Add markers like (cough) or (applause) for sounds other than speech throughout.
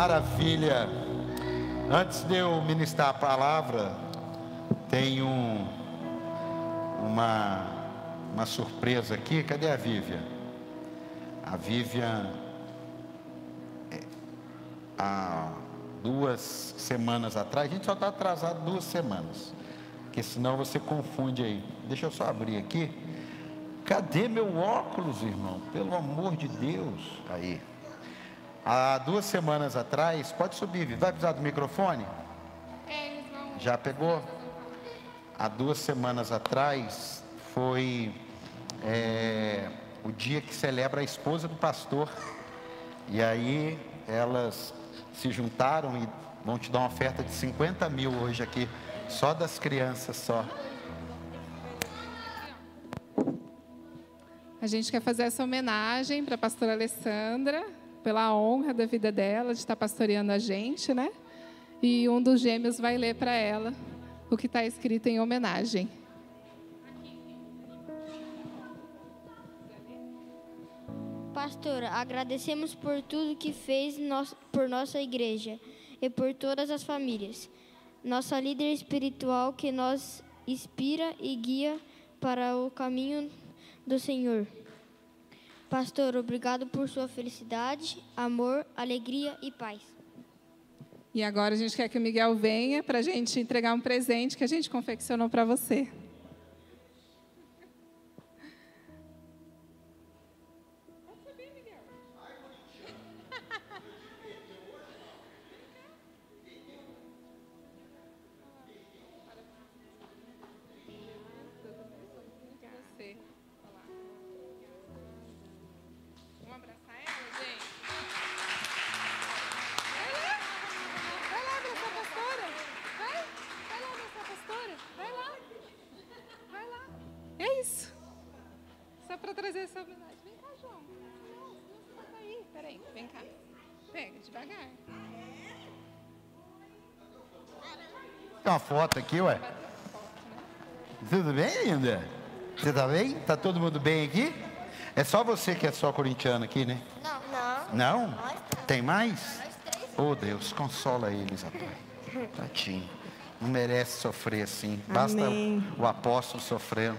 Maravilha. Antes de eu ministrar a palavra, tem um, uma, uma surpresa aqui. Cadê a Vivian? A Vivian, é, há duas semanas atrás, a gente só está atrasado duas semanas, porque senão você confunde aí. Deixa eu só abrir aqui. Cadê meu óculos, irmão? Pelo amor de Deus. Aí. Há duas semanas atrás, pode subir, vai precisar do microfone? É, Já pegou? Há duas semanas atrás foi é, o dia que celebra a esposa do pastor. E aí elas se juntaram e vão te dar uma oferta de 50 mil hoje aqui, só das crianças só. A gente quer fazer essa homenagem para a pastora Alessandra, pela honra da vida dela, de estar pastoreando a gente, né? E um dos gêmeos vai ler para ela o que está escrito em homenagem. Pastora, agradecemos por tudo que fez por nossa igreja e por todas as famílias. Nossa líder espiritual que nos inspira e guia para o caminho do Senhor. Pastor, obrigado por sua felicidade, amor, alegria e paz. E agora a gente quer que o Miguel venha para a gente entregar um presente que a gente confeccionou para você. Você tá bem? Tá todo mundo bem aqui? É só você que é só corintiano aqui, né? Não, não. Não? Tem mais? Oh, Deus, consola eles, rapaz. (laughs) Tadinho. Não merece sofrer assim. Basta o, o apóstolo sofrendo.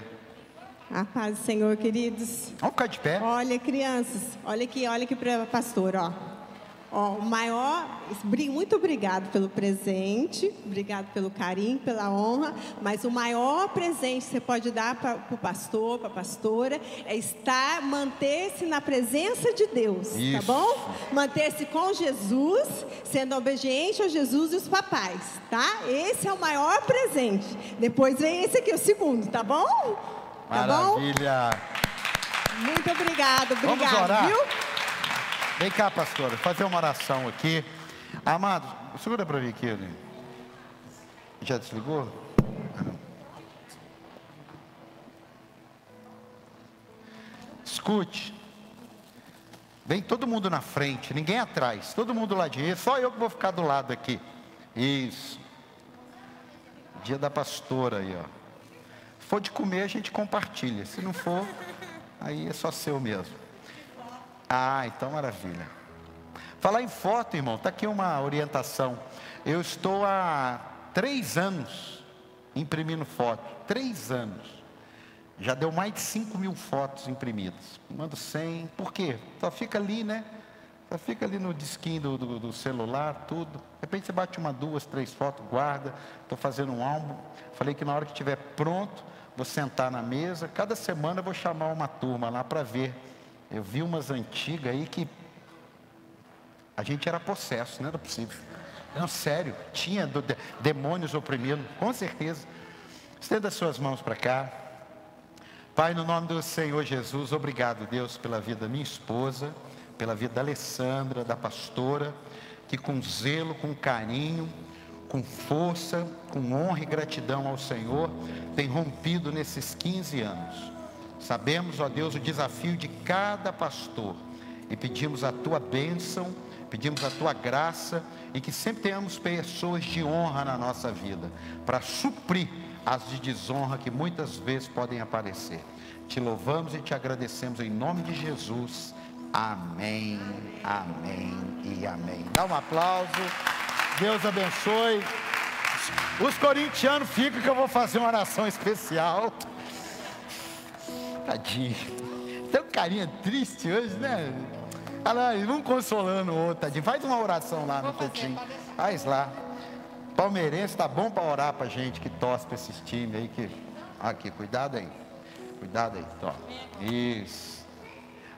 A paz do Senhor, queridos. Vamos ficar de pé. Olha, crianças, olha aqui, olha aqui para a pastora, ó. Ó, o maior, muito obrigado pelo presente, obrigado pelo carinho, pela honra, mas o maior presente que você pode dar para o pastor, para a pastora, é estar, manter-se na presença de Deus, tá Isso. tá bom? Manter-se com Jesus, sendo obediente a Jesus e os papais, tá? Esse é o maior presente. Depois vem esse aqui, o segundo, tá bom? Tá Maravilha. Bom? Muito obrigado, obrigado, Vamos orar. viu? Vem cá, pastora, fazer uma oração aqui. Amado, segura para mim aqui. Né? Já desligou? Escute. Vem todo mundo na frente, ninguém atrás, todo mundo lá de só eu que vou ficar do lado aqui. Isso. Dia da pastora aí, ó. Se for de comer, a gente compartilha. Se não for, aí é só seu mesmo. Ah, então maravilha. Falar em foto, irmão, está aqui uma orientação. Eu estou há três anos imprimindo foto. Três anos. Já deu mais de 5 mil fotos imprimidas. Mando 100. Por quê? Só fica ali, né? Só fica ali no disquinho do, do, do celular, tudo. De repente você bate uma, duas, três fotos, guarda. Estou fazendo um álbum. Falei que na hora que estiver pronto, vou sentar na mesa. Cada semana eu vou chamar uma turma lá para ver eu vi umas antigas aí que a gente era possesso, não era possível. Não, sério, tinha demônios oprimindo, com certeza. Estenda as suas mãos para cá. Pai, no nome do Senhor Jesus, obrigado, Deus, pela vida da minha esposa, pela vida da Alessandra, da pastora. que com zelo, com carinho, com força, com honra e gratidão ao Senhor, tem rompido nesses 15 anos. Sabemos, ó Deus, o desafio de cada pastor e pedimos a tua bênção, pedimos a tua graça e que sempre tenhamos pessoas de honra na nossa vida para suprir as de desonra que muitas vezes podem aparecer. Te louvamos e te agradecemos em nome de Jesus. Amém, amém e amém. Dá um aplauso. Deus abençoe. Os corintianos ficam que eu vou fazer uma oração especial. Tadinho. Tem um carinha triste hoje, né? Olha lá, vamos consolando o outro, tadinho. Faz uma oração lá no tetinho. Faz lá. Palmeirense tá bom para orar para gente que torce para esses times aí que. Aqui, cuidado aí. Cuidado aí. Isso.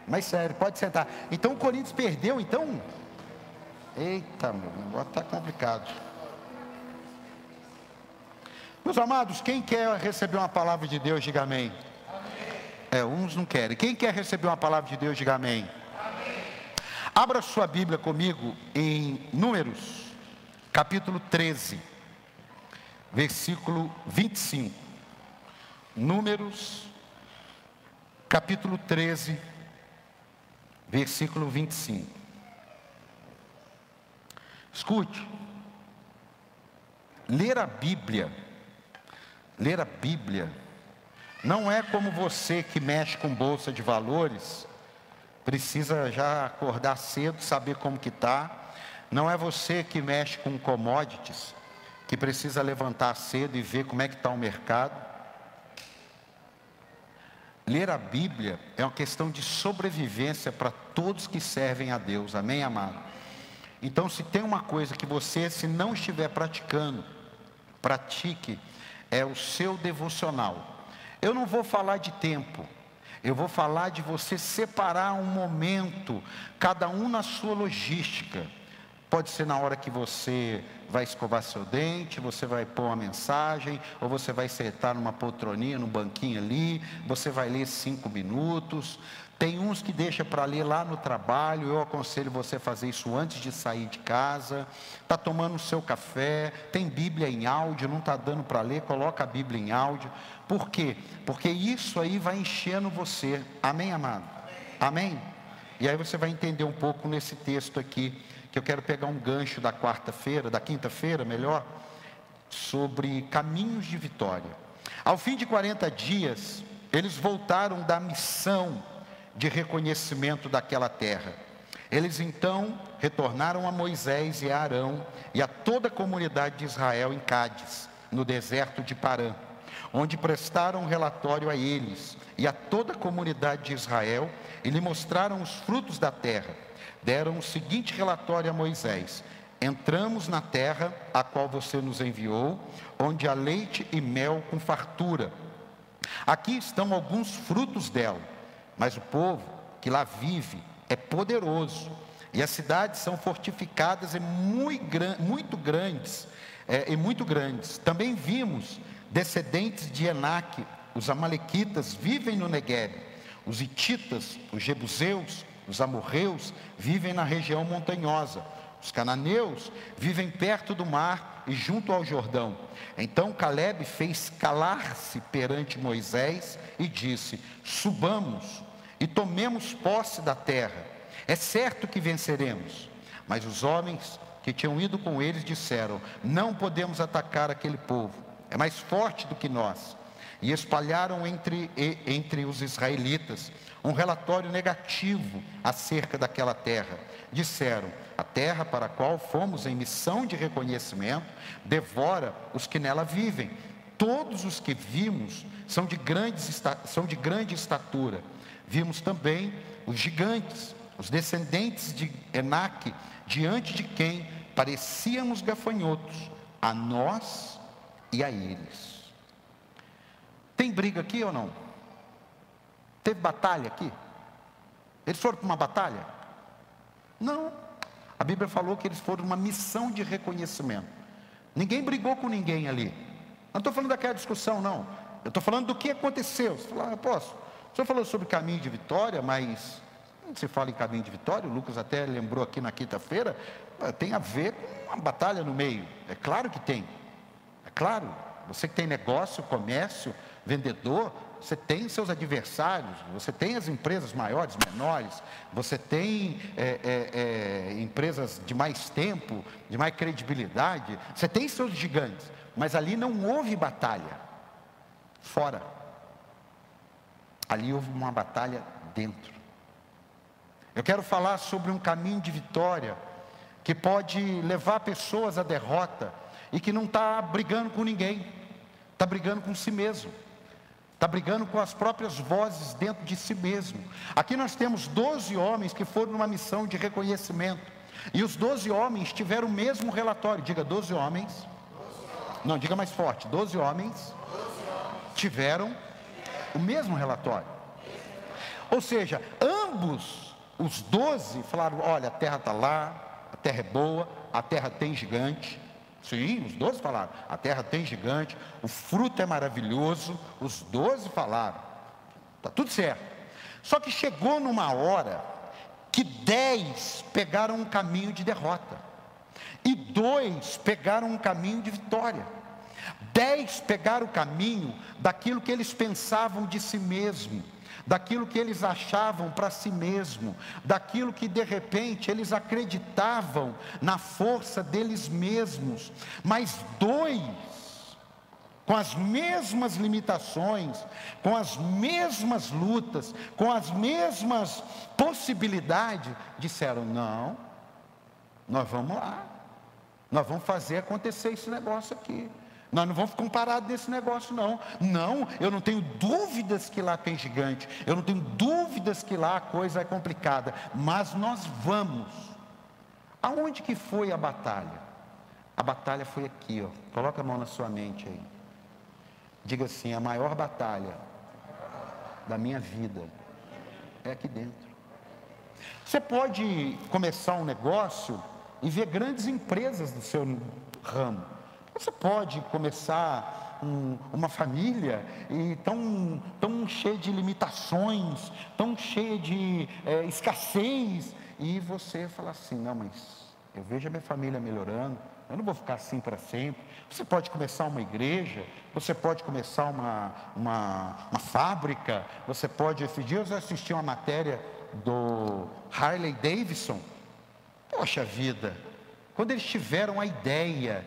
Mas sério, pode sentar. Então o Corinthians perdeu, então? Eita, meu, agora está complicado. Meus amados, quem quer receber uma palavra de Deus, diga amém. É, uns não querem. Quem quer receber uma palavra de Deus, diga amém. amém. Abra sua Bíblia comigo em Números, capítulo 13, versículo 25. Números, capítulo 13, versículo 25. Escute, ler a Bíblia, ler a Bíblia, não é como você que mexe com bolsa de valores, precisa já acordar cedo, saber como que está. Não é você que mexe com commodities, que precisa levantar cedo e ver como é que está o mercado. Ler a Bíblia é uma questão de sobrevivência para todos que servem a Deus, amém, amado? Então, se tem uma coisa que você, se não estiver praticando, pratique, é o seu devocional. Eu não vou falar de tempo, eu vou falar de você separar um momento, cada um na sua logística. Pode ser na hora que você vai escovar seu dente, você vai pôr uma mensagem, ou você vai sentar numa poltroninha, num banquinho ali, você vai ler cinco minutos. Tem uns que deixa para ler lá no trabalho, eu aconselho você a fazer isso antes de sair de casa. Está tomando o seu café, tem Bíblia em áudio, não está dando para ler, coloca a Bíblia em áudio. Por quê? Porque isso aí vai enchendo você. Amém, amado? Amém? E aí você vai entender um pouco nesse texto aqui, que eu quero pegar um gancho da quarta-feira, da quinta-feira, melhor, sobre caminhos de vitória. Ao fim de 40 dias, eles voltaram da missão de reconhecimento daquela terra. Eles então retornaram a Moisés e a Arão e a toda a comunidade de Israel em Cádiz, no deserto de Parã, onde prestaram relatório a eles e a toda a comunidade de Israel e lhe mostraram os frutos da terra. Deram o seguinte relatório a Moisés: Entramos na terra a qual você nos enviou, onde há leite e mel com fartura. Aqui estão alguns frutos dela mas o povo que lá vive é poderoso. E as cidades são fortificadas e muito, muito grandes. É, e muito grandes. Também vimos descendentes de Enaque, os amalequitas vivem no Negueb. Os ititas, os jebuseus, os amorreus vivem na região montanhosa. Os cananeus vivem perto do mar e junto ao Jordão. Então Caleb fez calar-se perante Moisés e disse: Subamos e tomemos posse da terra. É certo que venceremos. Mas os homens que tinham ido com eles disseram: Não podemos atacar aquele povo, é mais forte do que nós. E espalharam entre, entre os israelitas um relatório negativo acerca daquela terra. Disseram: A terra para a qual fomos em missão de reconhecimento devora os que nela vivem. Todos os que vimos são de, grandes, são de grande estatura Vimos também os gigantes, os descendentes de Enaque, diante de quem parecíamos gafanhotos, a nós e a eles. Tem briga aqui ou não? Teve batalha aqui? Eles foram para uma batalha? Não. A Bíblia falou que eles foram uma missão de reconhecimento. Ninguém brigou com ninguém ali. Não estou falando daquela discussão, não. Eu estou falando do que aconteceu. Você fala, ah, posso? O senhor falou sobre caminho de vitória, mas Quando se fala em caminho de vitória, o Lucas até lembrou aqui na quinta-feira, eh, tem a ver com uma batalha no meio. É claro que tem. Claro. Você que tem negócio, comércio, vendedor, você tem seus adversários, você tem as empresas maiores, menores, você tem é, é, é, empresas de mais tempo, de mais credibilidade, você tem seus gigantes, mas ali não houve batalha fora. Ali houve uma batalha dentro. Eu quero falar sobre um caminho de vitória que pode levar pessoas à derrota e que não está brigando com ninguém, está brigando com si mesmo. Está brigando com as próprias vozes dentro de si mesmo. Aqui nós temos 12 homens que foram numa missão de reconhecimento. E os 12 homens tiveram o mesmo relatório. Diga 12 homens. Não, diga mais forte. 12 homens tiveram o mesmo relatório. Ou seja, ambos, os 12, falaram: olha, a terra está lá, a terra é boa, a terra tem gigante, Sim, os doze falaram. A terra tem gigante, o fruto é maravilhoso. Os doze falaram. Está tudo certo. Só que chegou numa hora que dez pegaram um caminho de derrota. E dois pegaram um caminho de vitória. Dez pegaram o caminho daquilo que eles pensavam de si mesmo daquilo que eles achavam para si mesmo, daquilo que de repente eles acreditavam na força deles mesmos, mas dois, com as mesmas limitações, com as mesmas lutas, com as mesmas possibilidades, disseram: não, nós vamos lá, nós vamos fazer acontecer esse negócio aqui. Nós não vamos ficar parados nesse negócio, não. Não, eu não tenho dúvidas que lá tem gigante. Eu não tenho dúvidas que lá a coisa é complicada. Mas nós vamos. Aonde que foi a batalha? A batalha foi aqui, ó. Coloca a mão na sua mente aí. Diga assim: a maior batalha da minha vida é aqui dentro. Você pode começar um negócio e ver grandes empresas do seu ramo. Você pode começar um, uma família e tão, tão cheia de limitações, tão cheia de é, escassez, e você fala assim: não, mas eu vejo a minha família melhorando, eu não vou ficar assim para sempre. Você pode começar uma igreja, você pode começar uma, uma, uma fábrica, você pode. Esses dias eu assisti uma matéria do Harley Davidson. Poxa vida, quando eles tiveram a ideia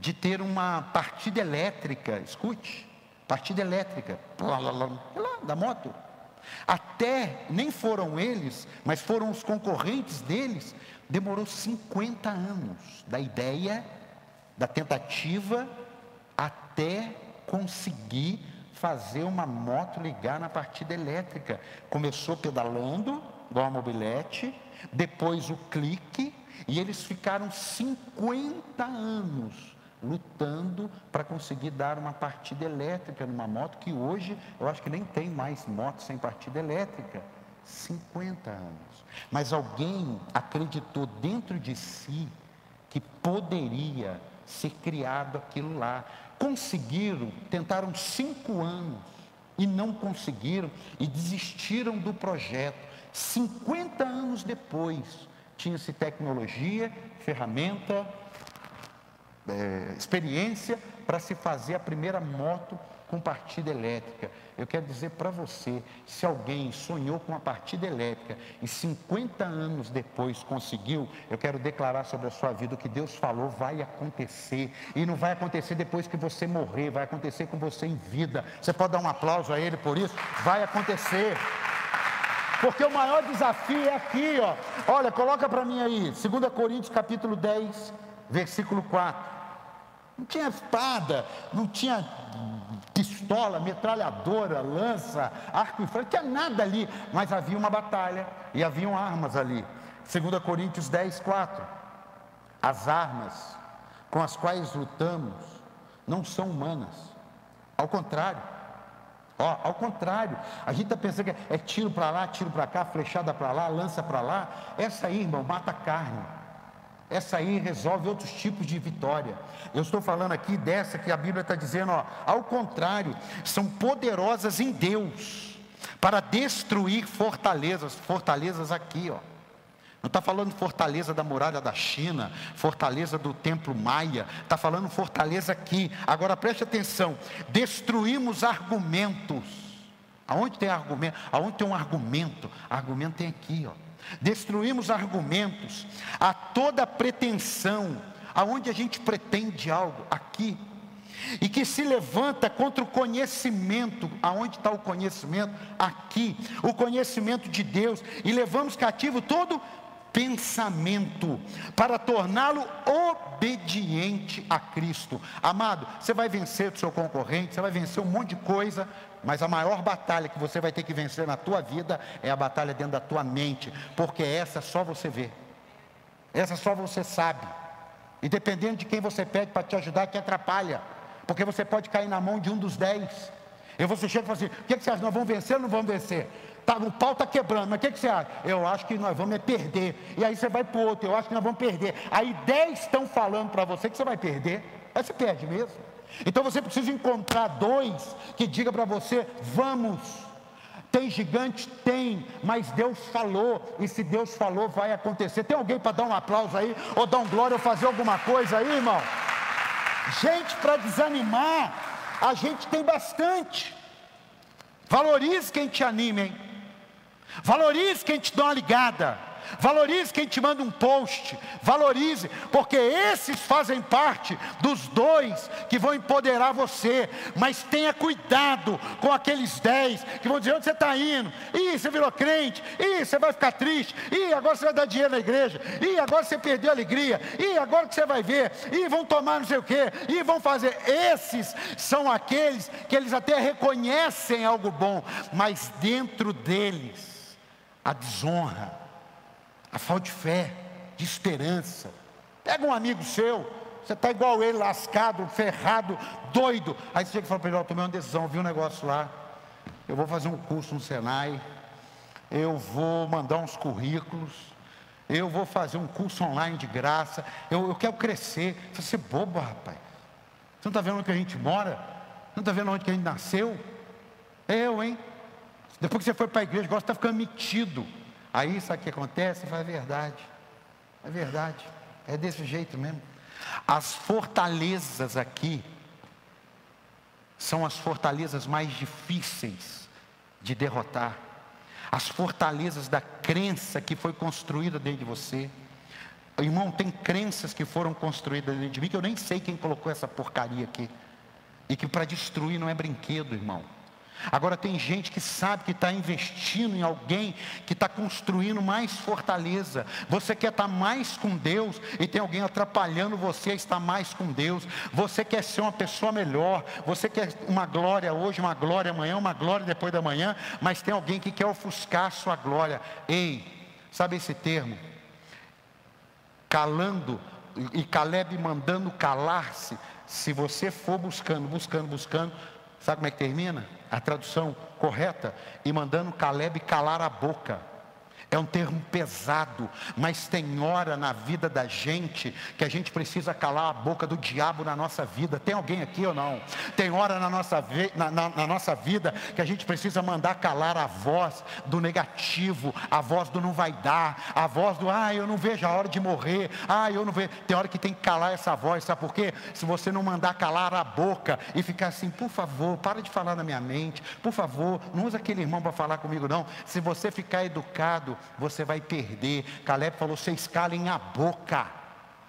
de ter uma partida elétrica, escute, partida elétrica, lá, da moto. Até, nem foram eles, mas foram os concorrentes deles, demorou 50 anos, da ideia, da tentativa, até conseguir fazer uma moto ligar na partida elétrica. Começou pedalando, igual a mobilete, depois o clique, e eles ficaram 50 anos lutando para conseguir dar uma partida elétrica numa moto que hoje eu acho que nem tem mais moto sem partida elétrica. 50 anos. Mas alguém acreditou dentro de si que poderia ser criado aquilo lá. Conseguiram, tentaram cinco anos e não conseguiram e desistiram do projeto. 50 anos depois, tinha-se tecnologia, ferramenta, é, experiência para se fazer a primeira moto com partida elétrica. Eu quero dizer para você, se alguém sonhou com a partida elétrica e 50 anos depois conseguiu, eu quero declarar sobre a sua vida o que Deus falou vai acontecer. E não vai acontecer depois que você morrer, vai acontecer com você em vida. Você pode dar um aplauso a ele por isso? Vai acontecer. Porque o maior desafio é aqui, ó. Olha, coloca para mim aí, 2 Coríntios capítulo 10, versículo 4. Não tinha espada, não tinha pistola, metralhadora, lança, arco e flecha, não tinha nada ali, mas havia uma batalha e haviam armas ali. 2 Coríntios 10, 4. As armas com as quais lutamos não são humanas, ao contrário. Ó, ao contrário, a gente está pensando que é tiro para lá, tiro para cá, flechada para lá, lança para lá. Essa aí, irmão, mata carne. Essa aí resolve outros tipos de vitória. Eu estou falando aqui dessa que a Bíblia está dizendo, ó, ao contrário, são poderosas em Deus para destruir fortalezas, fortalezas aqui, ó. Não está falando fortaleza da muralha da China, fortaleza do templo maia, está falando fortaleza aqui. Agora preste atenção: destruímos argumentos. Aonde tem argumento? Aonde tem um argumento? Argumento tem aqui, ó. Destruímos argumentos a toda pretensão, aonde a gente pretende algo, aqui e que se levanta contra o conhecimento. Aonde está o conhecimento? Aqui, o conhecimento de Deus, e levamos cativo todo pensamento para torná-lo obediente a Cristo. Amado, você vai vencer o seu concorrente, você vai vencer um monte de coisa, mas a maior batalha que você vai ter que vencer na tua vida é a batalha dentro da tua mente, porque essa só você vê. Essa só você sabe. E dependendo de quem você pede para te ajudar, que atrapalha. Porque você pode cair na mão de um dos dez. E você chega e fala assim: o que, que você acha? Nós vamos vencer ou não vamos vencer? Tá, o pau está quebrando, mas o que, que você acha? Eu acho que nós vamos é perder. E aí você vai para o outro, eu acho que nós vamos perder. Aí dez estão falando para você que você vai perder. Aí você perde mesmo. Então você precisa encontrar dois que diga para você: vamos. Tem gigante? Tem, mas Deus falou, e se Deus falou, vai acontecer. Tem alguém para dar um aplauso aí, ou dar um glória, ou fazer alguma coisa aí, irmão? Gente para desanimar, a gente tem bastante. Valorize quem te anima, hein? Valorize quem te dá uma ligada. Valorize quem te manda um post, valorize, porque esses fazem parte dos dois que vão empoderar você. Mas tenha cuidado com aqueles dez que vão dizer onde você está indo. Ih, você virou crente. Ih, você vai ficar triste. Ih, agora você vai dar dinheiro na igreja. Ih, agora você perdeu a alegria. Ih, agora que você vai ver. Ih, vão tomar não sei o quê. Ih, vão fazer. Esses são aqueles que eles até reconhecem algo bom, mas dentro deles a desonra a falta de fé, de esperança. Pega um amigo seu, você está igual ele, lascado, ferrado, doido. Aí você chega e fala para ele: tomei uma decisão, vi um negócio lá. Eu vou fazer um curso no Senai. Eu vou mandar uns currículos. Eu vou fazer um curso online de graça. Eu, eu quero crescer. Você é bobo, rapaz. Você não está vendo onde a gente mora? Não está vendo onde a gente nasceu? Eu, hein? Depois que você foi para a igreja, de estar ficando metido. Aí sabe o que acontece? Fala, é verdade. É verdade. É desse jeito mesmo. As fortalezas aqui são as fortalezas mais difíceis de derrotar. As fortalezas da crença que foi construída dentro de você. Irmão, tem crenças que foram construídas dentro de mim que eu nem sei quem colocou essa porcaria aqui. E que para destruir não é brinquedo, irmão. Agora tem gente que sabe que está investindo em alguém que está construindo mais fortaleza. Você quer estar tá mais com Deus e tem alguém atrapalhando você a estar mais com Deus. Você quer ser uma pessoa melhor. Você quer uma glória hoje, uma glória amanhã, uma glória depois da manhã, mas tem alguém que quer ofuscar a sua glória. Ei, sabe esse termo? Calando e Caleb mandando calar-se. Se você for buscando, buscando, buscando, sabe como é que termina? a tradução correta, e mandando Caleb calar a boca. É um termo pesado, mas tem hora na vida da gente que a gente precisa calar a boca do diabo na nossa vida. Tem alguém aqui ou não? Tem hora na nossa, na, na, na nossa vida que a gente precisa mandar calar a voz do negativo, a voz do não vai dar, a voz do ah, eu não vejo a hora de morrer, ah, eu não vejo. Tem hora que tem que calar essa voz, sabe por quê? Se você não mandar calar a boca e ficar assim, por favor, para de falar na minha mente, por favor, não usa aquele irmão para falar comigo, não. Se você ficar educado, você vai perder. Caleb falou: vocês calem a boca.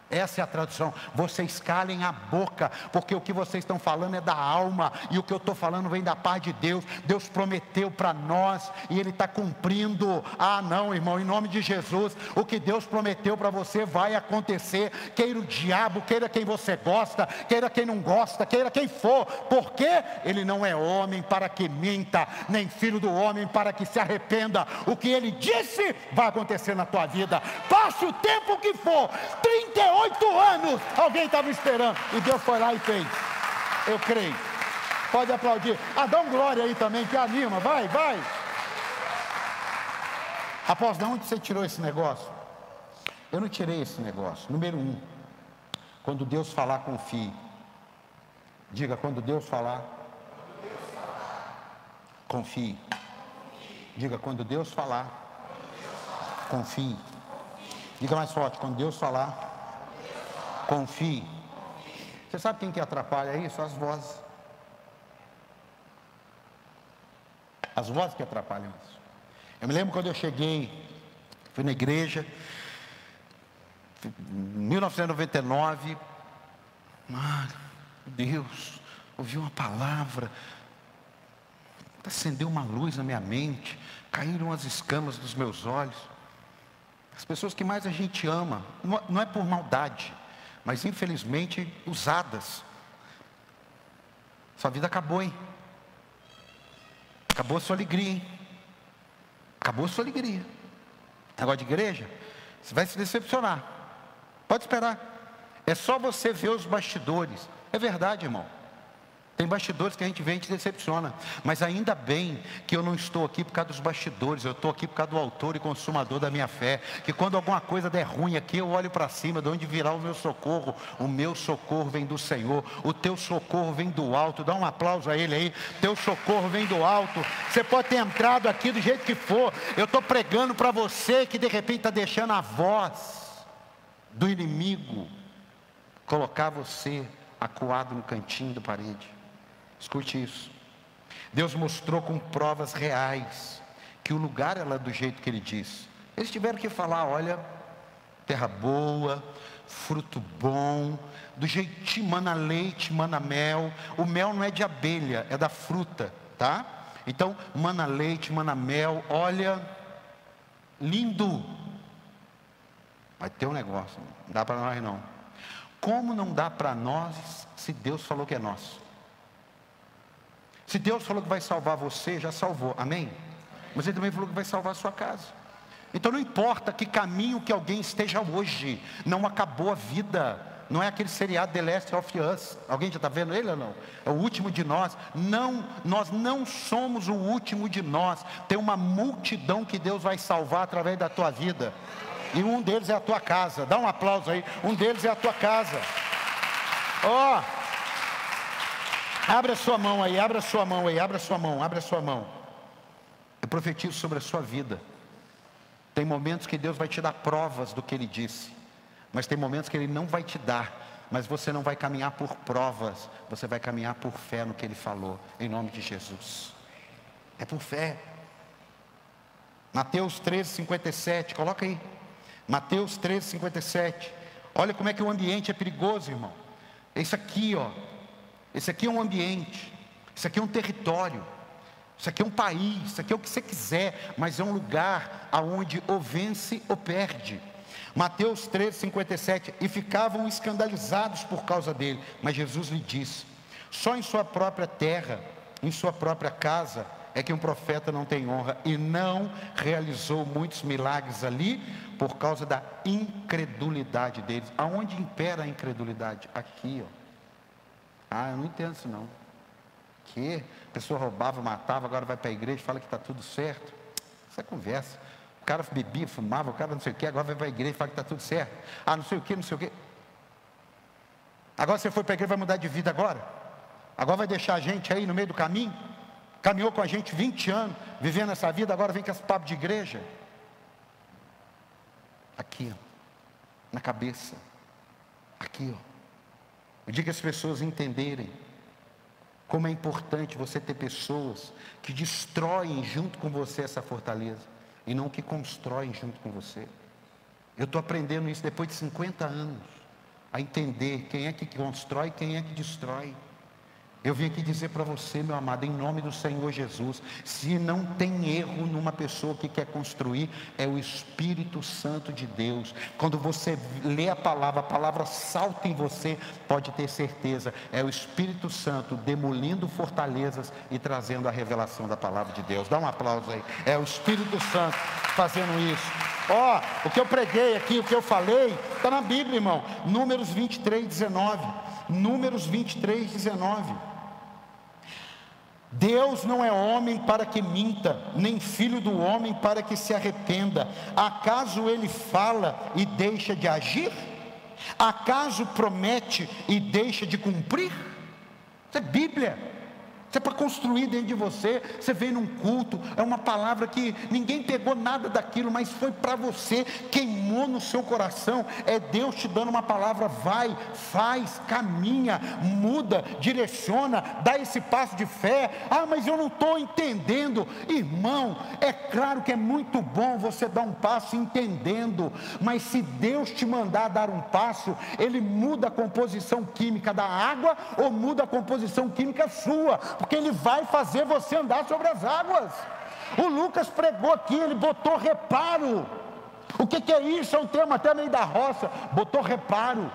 Essa é a tradução. Vocês calem a boca, porque o que vocês estão falando é da alma, e o que eu estou falando vem da paz de Deus. Deus prometeu para nós, e Ele está cumprindo. Ah, não, irmão, em nome de Jesus, o que Deus prometeu para você vai acontecer. Queira o diabo, queira quem você gosta, queira quem não gosta, queira quem for, porque Ele não é homem para que minta, nem filho do homem para que se arrependa. O que Ele disse vai acontecer na tua vida. Passe o tempo que for 38 oito anos alguém estava esperando. E Deus foi lá e fez. Eu creio. Pode aplaudir. Ah, dá um glória aí também, que anima. Vai, vai. Após de onde você tirou esse negócio? Eu não tirei esse negócio. Número um, quando Deus falar, confie. Diga, quando Deus falar, confie. Diga, quando Deus falar, confie. Diga mais forte, quando Deus falar, confie. Você sabe quem que atrapalha isso? As vozes. As vozes que atrapalham isso. Eu me lembro quando eu cheguei, fui na igreja, em 1999, mano, Deus, ouvi uma palavra, acendeu uma luz na minha mente, caíram as escamas dos meus olhos. As pessoas que mais a gente ama, não é por maldade, mas infelizmente usadas. Sua vida acabou, hein? Acabou a sua alegria, hein? Acabou a sua alegria. Negócio de igreja, você vai se decepcionar. Pode esperar. É só você ver os bastidores. É verdade, irmão. Tem bastidores que a gente vê e gente decepciona. Mas ainda bem que eu não estou aqui por causa dos bastidores, eu estou aqui por causa do autor e consumador da minha fé. Que quando alguma coisa der ruim aqui, eu olho para cima, de onde virá o meu socorro. O meu socorro vem do Senhor, o teu socorro vem do alto. Dá um aplauso a ele aí. Teu socorro vem do alto. Você pode ter entrado aqui do jeito que for. Eu estou pregando para você que de repente está deixando a voz do inimigo colocar você acuado no cantinho da parede. Escute isso. Deus mostrou com provas reais que o lugar era do jeito que ele disse. Eles tiveram que falar: olha, terra boa, fruto bom, do jeitinho, mana leite, mana mel. O mel não é de abelha, é da fruta, tá? Então, mana leite, mana mel, olha, lindo. Vai ter um negócio, não dá para nós não. Como não dá para nós se Deus falou que é nosso? Se Deus falou que vai salvar você, já salvou, amém? Mas Ele também falou que vai salvar a sua casa. Então não importa que caminho que alguém esteja hoje, não acabou a vida. Não é aquele seriado The Last of Us. Alguém já está vendo ele ou não? É o último de nós. Não, nós não somos o último de nós. Tem uma multidão que Deus vai salvar através da tua vida. E um deles é a tua casa. Dá um aplauso aí. Um deles é a tua casa. Ó. Oh, Abra sua mão aí, abra sua mão aí, abra sua mão, abra sua mão. Eu profetizo sobre a sua vida. Tem momentos que Deus vai te dar provas do que Ele disse, mas tem momentos que Ele não vai te dar. Mas você não vai caminhar por provas, você vai caminhar por fé no que Ele falou, em nome de Jesus. É por fé. Mateus 13, 57, coloca aí. Mateus 13, 57. Olha como é que o ambiente é perigoso, irmão. É isso aqui, ó. Esse aqui é um ambiente, isso aqui é um território, isso aqui é um país, isso aqui é o que você quiser, mas é um lugar aonde ou vence ou perde. Mateus 13, 57, e ficavam escandalizados por causa dele, mas Jesus lhe disse: só em sua própria terra, em sua própria casa, é que um profeta não tem honra, e não realizou muitos milagres ali por causa da incredulidade deles. Aonde impera a incredulidade? Aqui, ó. Ah, eu não entendo isso não. Que a pessoa roubava, matava, agora vai para a igreja fala que está tudo certo. Isso é conversa. O cara bebia, fumava, o cara não sei o que, agora vai para a igreja e fala que está tudo certo. Ah, não sei o que, não sei o que. Agora você foi para a igreja vai mudar de vida agora? Agora vai deixar a gente aí no meio do caminho? Caminhou com a gente 20 anos, vivendo essa vida, agora vem com esse papo de igreja. Aqui, ó, na cabeça. Aqui, ó. O dia que as pessoas entenderem como é importante você ter pessoas que destroem junto com você essa fortaleza e não que constroem junto com você. Eu estou aprendendo isso depois de 50 anos, a entender quem é que constrói e quem é que destrói. Eu vim aqui dizer para você, meu amado, em nome do Senhor Jesus, se não tem erro numa pessoa que quer construir, é o Espírito Santo de Deus. Quando você lê a palavra, a palavra salta em você, pode ter certeza, é o Espírito Santo demolindo fortalezas e trazendo a revelação da palavra de Deus. Dá um aplauso aí. É o Espírito Santo fazendo isso. Ó, oh, o que eu preguei aqui, o que eu falei, está na Bíblia, irmão. Números 23, 19. Números 23, 19. Deus não é homem para que minta, nem filho do homem para que se arrependa. Acaso ele fala e deixa de agir? Acaso promete e deixa de cumprir? Isso é Bíblia. Isso é para construir dentro de você. Você vem num culto, é uma palavra que ninguém pegou nada daquilo, mas foi para você, queimou no seu coração. É Deus te dando uma palavra, vai, faz, caminha, muda, direciona, dá esse passo de fé. Ah, mas eu não estou entendendo. Irmão, é claro que é muito bom você dar um passo entendendo, mas se Deus te mandar dar um passo, Ele muda a composição química da água ou muda a composição química sua porque Ele vai fazer você andar sobre as águas. O Lucas pregou aqui, ele botou reparo. O que, que é isso? É um termo até meio da roça. Botou reparo.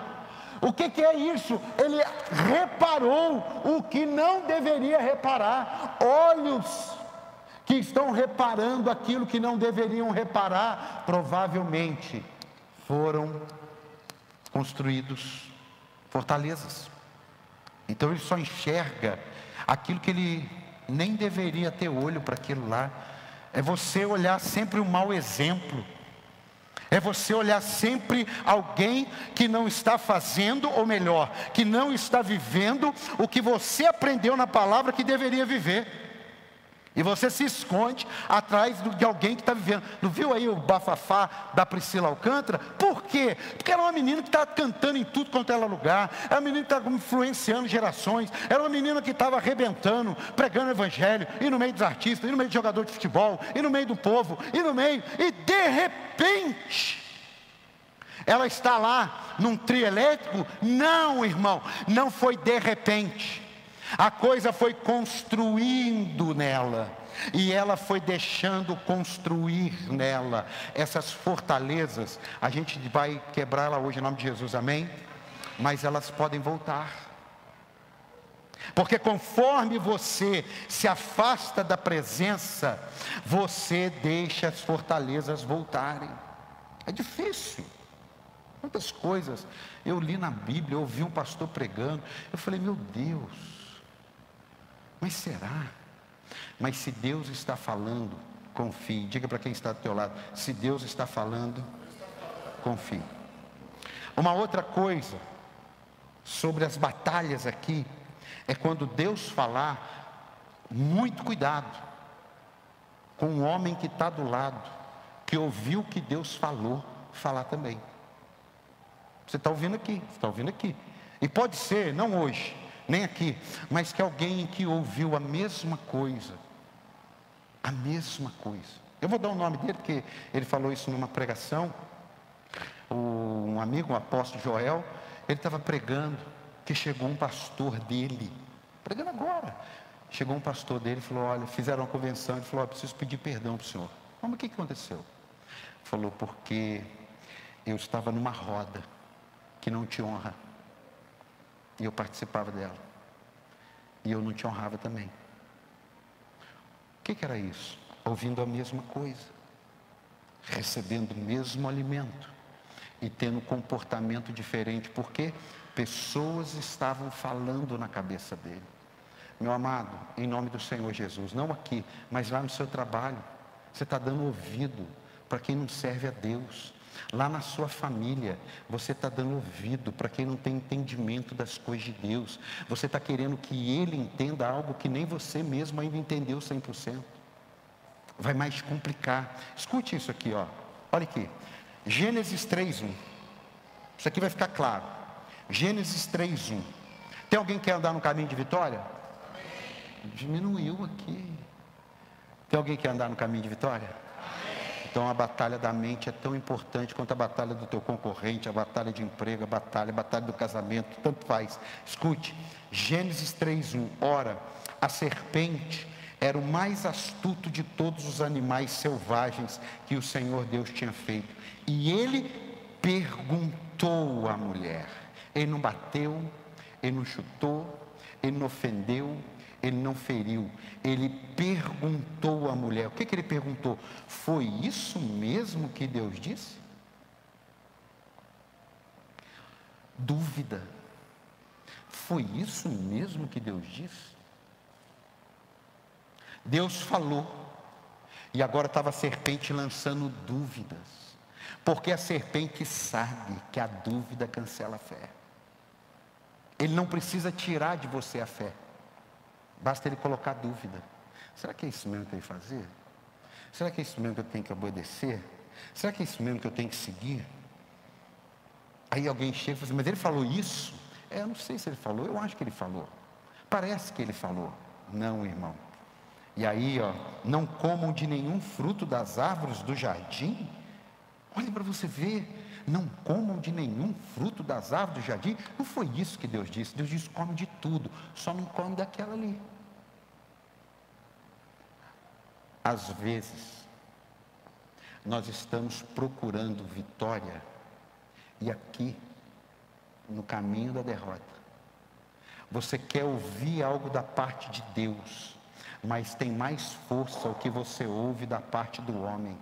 O que, que, é isso? Ele reparou o que não deveria reparar. Olhos que estão reparando aquilo que não deveriam reparar, provavelmente foram construídos fortalezas. Então ele só enxerga aquilo que ele nem deveria ter olho para aquilo lá. É você olhar sempre o mau exemplo. É você olhar sempre alguém que não está fazendo, ou melhor, que não está vivendo o que você aprendeu na palavra que deveria viver. E você se esconde atrás de alguém que está vivendo. Não viu aí o bafafá da Priscila Alcântara? Por quê? Porque era uma menina que estava cantando em tudo quanto era lugar. Era uma menina que estava influenciando gerações. Era uma menina que estava arrebentando, pregando evangelho. E no meio dos artistas, e no meio de jogador de futebol, e no meio do povo, e no meio. E de repente. Ela está lá num trio elétrico? Não, irmão, não foi de repente. A coisa foi construindo nela. E ela foi deixando construir nela essas fortalezas. A gente vai quebrá-la hoje em nome de Jesus, amém? Mas elas podem voltar. Porque conforme você se afasta da presença, você deixa as fortalezas voltarem. É difícil. Quantas coisas eu li na Bíblia, eu ouvi um pastor pregando, eu falei, meu Deus, mas será? Mas se Deus está falando, confie. Diga para quem está do teu lado, se Deus está falando, confie. Uma outra coisa sobre as batalhas aqui é quando Deus falar, muito cuidado com o homem que está do lado, que ouviu o que Deus falou, falar também. Você está ouvindo aqui, está ouvindo aqui. E pode ser, não hoje, nem aqui, mas que alguém que ouviu a mesma coisa, a mesma coisa. Eu vou dar o nome dele, porque ele falou isso numa pregação. Um amigo, o apóstolo Joel, ele estava pregando, que chegou um pastor dele, pregando agora. Chegou um pastor dele e falou: Olha, fizeram uma convenção. Ele falou: oh, Preciso pedir perdão para o senhor. Mas o que aconteceu? Falou: Porque eu estava numa roda que não te honra. E eu participava dela. E eu não te honrava também. O que, que era isso? Ouvindo a mesma coisa, recebendo o mesmo alimento e tendo comportamento diferente, porque pessoas estavam falando na cabeça dele. Meu amado, em nome do Senhor Jesus, não aqui, mas lá no seu trabalho, você está dando ouvido para quem não serve a Deus. Lá na sua família, você está dando ouvido para quem não tem entendimento das coisas de Deus. Você está querendo que ele entenda algo que nem você mesmo ainda entendeu 100%. Vai mais complicar. Escute isso aqui, ó. Olha aqui. Gênesis 3:1. Isso aqui vai ficar claro. Gênesis 3:1. Tem alguém que quer andar no caminho de vitória? Diminuiu aqui. Tem alguém que quer andar no caminho de vitória? Então a batalha da mente é tão importante quanto a batalha do teu concorrente, a batalha de emprego, a batalha, a batalha do casamento, tanto faz. Escute, Gênesis 3:1. Ora, a serpente era o mais astuto de todos os animais selvagens que o Senhor Deus tinha feito. E ele perguntou à mulher. Ele não bateu, ele não chutou, ele não ofendeu, ele não feriu, ele perguntou à mulher. O que, que ele perguntou? Foi isso mesmo que Deus disse? Dúvida. Foi isso mesmo que Deus disse? Deus falou, e agora estava a serpente lançando dúvidas, porque a serpente sabe que a dúvida cancela a fé. Ele não precisa tirar de você a fé. Basta ele colocar dúvida. Será que é isso mesmo que eu tenho que fazer? Será que é isso mesmo que eu tenho que obedecer? Será que é isso mesmo que eu tenho que seguir? Aí alguém chega e fala assim, mas ele falou isso? É, eu não sei se ele falou, eu acho que ele falou. Parece que ele falou. Não, irmão. E aí, ó, não comam de nenhum fruto das árvores do jardim. Olha para você ver, não comam de nenhum fruto das árvores do jardim. Não foi isso que Deus disse. Deus disse: come de tudo, só não come daquela ali. Às vezes, nós estamos procurando vitória, e aqui, no caminho da derrota, você quer ouvir algo da parte de Deus, mas tem mais força o que você ouve da parte do homem.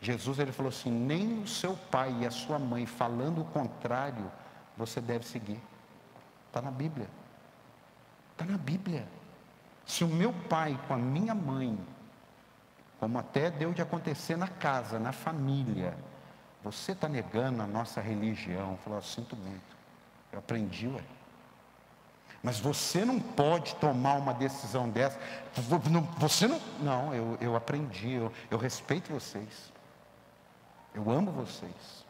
Jesus ele falou assim: nem o seu pai e a sua mãe falando o contrário, você deve seguir. Está na Bíblia. Está na Bíblia. Se o meu pai com a minha mãe, como até deu de acontecer na casa, na família, você está negando a nossa religião. Falou, sinto muito. Eu aprendi, ué. Mas você não pode tomar uma decisão dessa. Você não. Não, eu, eu aprendi, eu, eu respeito vocês. Eu amo vocês.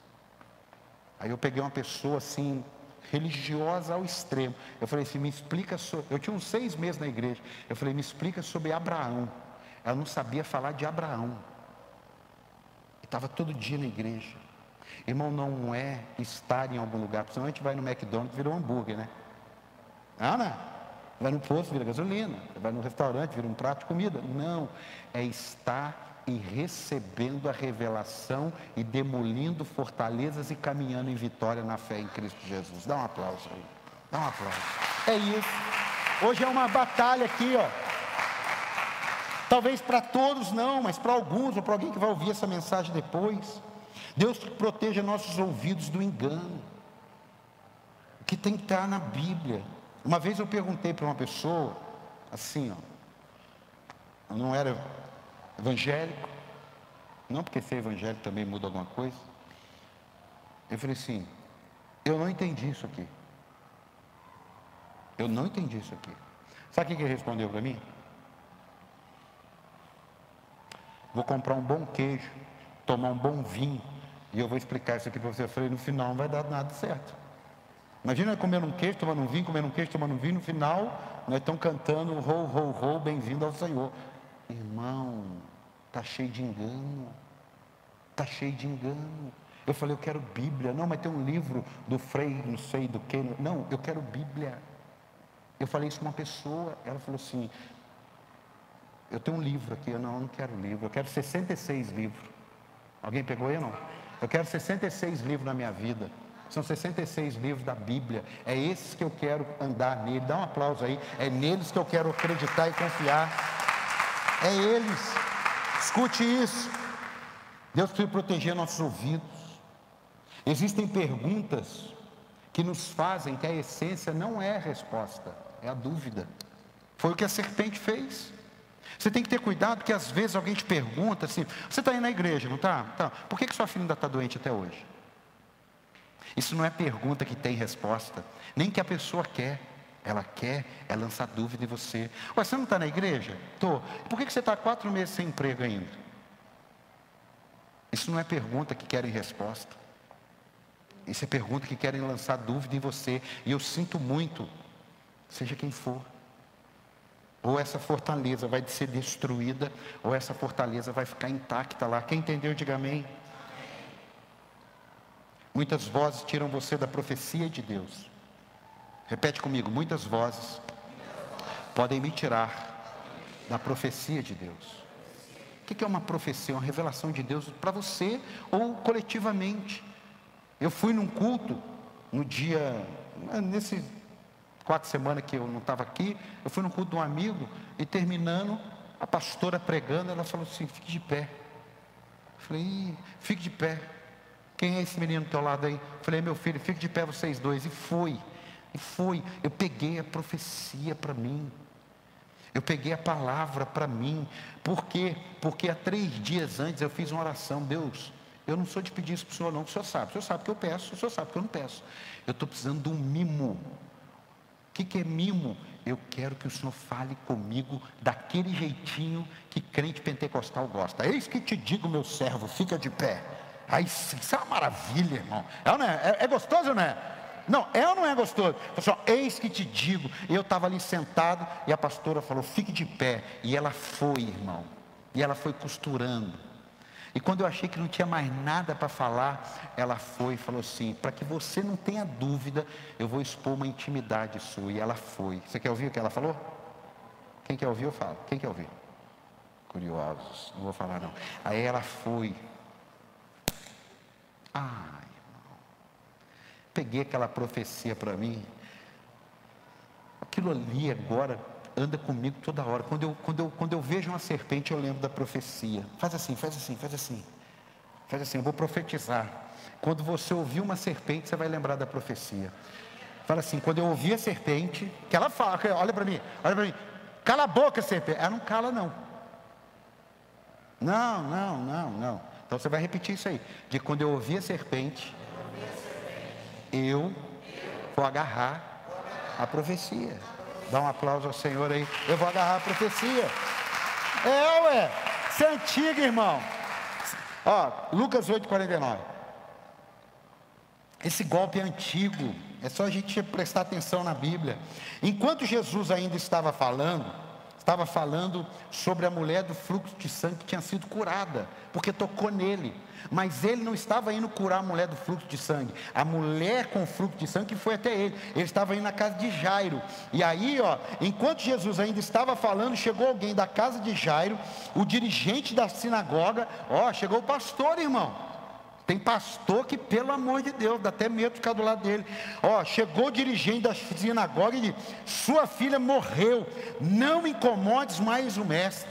Aí eu peguei uma pessoa assim, religiosa ao extremo. Eu falei assim, me explica sobre. Eu tinha uns seis meses na igreja. Eu falei, me explica sobre Abraão. Ela não sabia falar de Abraão. Estava todo dia na igreja. Irmão, não é estar em algum lugar. Senão a gente vai no McDonald's vira um hambúrguer, né? Ah, não. Vai no posto, vira gasolina. Vai no restaurante, vira um prato de comida. Não. É estar e recebendo a revelação e demolindo fortalezas e caminhando em vitória na fé em Cristo Jesus. Dá um aplauso aí. Dá um aplauso. É isso. Hoje é uma batalha aqui, ó. Talvez para todos não, mas para alguns ou para alguém que vai ouvir essa mensagem depois. Deus proteja nossos ouvidos do engano. O que tem que estar na Bíblia. Uma vez eu perguntei para uma pessoa, assim, ó, não era evangélico, não porque ser evangélico também muda alguma coisa. Eu falei assim, eu não entendi isso aqui. Eu não entendi isso aqui. Sabe o que ele respondeu para mim? Vou comprar um bom queijo, tomar um bom vinho, e eu vou explicar isso aqui para você. Eu falei, no final não vai dar nada certo. Imagina comendo um queijo, tomando um vinho, comendo um queijo, tomando um vinho, no final nós estamos cantando rou, rou, rou, bem-vindo ao Senhor. Irmão, está cheio de engano. Está cheio de engano. Eu falei, eu quero Bíblia. Não, mas tem um livro do Frei, não sei do que. Não, eu quero Bíblia. Eu falei isso para uma pessoa. Ela falou assim: Eu tenho um livro aqui. Eu não, eu não quero livro. Eu quero 66 livros. Alguém pegou ou não? Eu quero 66 livros na minha vida. São 66 livros da Bíblia. É esses que eu quero andar nele. Dá um aplauso aí. É neles que eu quero acreditar e confiar. É eles. Escute isso. Deus precisa proteger nossos ouvidos. Existem perguntas que nos fazem que a essência não é a resposta, é a dúvida. Foi o que a serpente fez. Você tem que ter cuidado, porque às vezes alguém te pergunta assim: você está aí na igreja, não está? Tá. Por que, que sua filha ainda está doente até hoje? Isso não é pergunta que tem resposta, nem que a pessoa quer. Ela quer é lançar dúvida em você. Ué, você não está na igreja? Estou. Por que, você está quatro meses sem emprego ainda? Isso não é pergunta que querem resposta. Isso é pergunta que querem lançar dúvida em você. E eu sinto muito, seja quem for. Ou essa fortaleza vai ser destruída, ou essa fortaleza vai ficar intacta lá. Quem entendeu, diga amém. Muitas vozes tiram você da profecia de Deus. Repete comigo: muitas vozes podem me tirar da profecia de Deus. O que é uma profecia? Uma revelação de Deus para você ou coletivamente. Eu fui num culto no dia, nesse quatro semanas que eu não estava aqui, eu fui num culto de um amigo e terminando, a pastora pregando, ela falou assim: fique de pé. Eu falei, fique de pé. Quem é esse menino do teu lado aí? Eu falei, meu filho, fique de pé vocês dois. E foi. E foi, eu peguei a profecia para mim. Eu peguei a palavra para mim. Por quê? Porque há três dias antes eu fiz uma oração. Deus, eu não sou de pedir isso para o Senhor, não. O Senhor sabe. O Senhor sabe que eu peço, o Senhor sabe que eu não peço. Eu estou precisando de um mimo que, que é mimo? Eu quero que o Senhor fale comigo daquele jeitinho que crente pentecostal gosta. Eis que te digo, meu servo, fica de pé. Aí, isso é uma maravilha, irmão. É, é? é, é gostoso não é? Não, é ou não é gostoso? Pessoal, eis que te digo. Eu estava ali sentado e a pastora falou: fique de pé. E ela foi, irmão. E ela foi costurando. E quando eu achei que não tinha mais nada para falar, ela foi e falou assim: para que você não tenha dúvida, eu vou expor uma intimidade sua. E ela foi. Você quer ouvir o que ela falou? Quem quer ouvir, eu falo. Quem quer ouvir? Curiosos, não vou falar não. Aí ela foi. Ai. Peguei aquela profecia para mim. Aquilo ali agora anda comigo toda hora. Quando eu, quando, eu, quando eu vejo uma serpente, eu lembro da profecia. Faz assim, faz assim, faz assim. Faz assim, eu vou profetizar. Quando você ouvir uma serpente, você vai lembrar da profecia. Fala assim, quando eu ouvir a serpente, que ela fala, olha para mim, olha para mim, cala a boca, serpente. Ela não cala, não. Não, não, não, não. Então você vai repetir isso aí. De quando eu ouvir a serpente, eu vou agarrar a profecia. Dá um aplauso ao Senhor aí. Eu vou agarrar a profecia. É, ué. Isso é antigo, irmão. Ó, Lucas 8,49. Esse golpe é antigo. É só a gente prestar atenção na Bíblia. Enquanto Jesus ainda estava falando, estava falando sobre a mulher do fluxo de sangue que tinha sido curada, porque tocou nele. Mas ele não estava indo curar a mulher do fluxo de sangue. A mulher com fluxo de sangue que foi até ele. Ele estava indo na casa de Jairo. E aí, ó, enquanto Jesus ainda estava falando, chegou alguém da casa de Jairo, o dirigente da sinagoga, ó, chegou o pastor, irmão. Tem pastor que, pelo amor de Deus, dá até medo de ficar do lado dele. Ó, chegou o dirigente da sinagoga e disse: Sua filha morreu, não incomodes mais o mestre.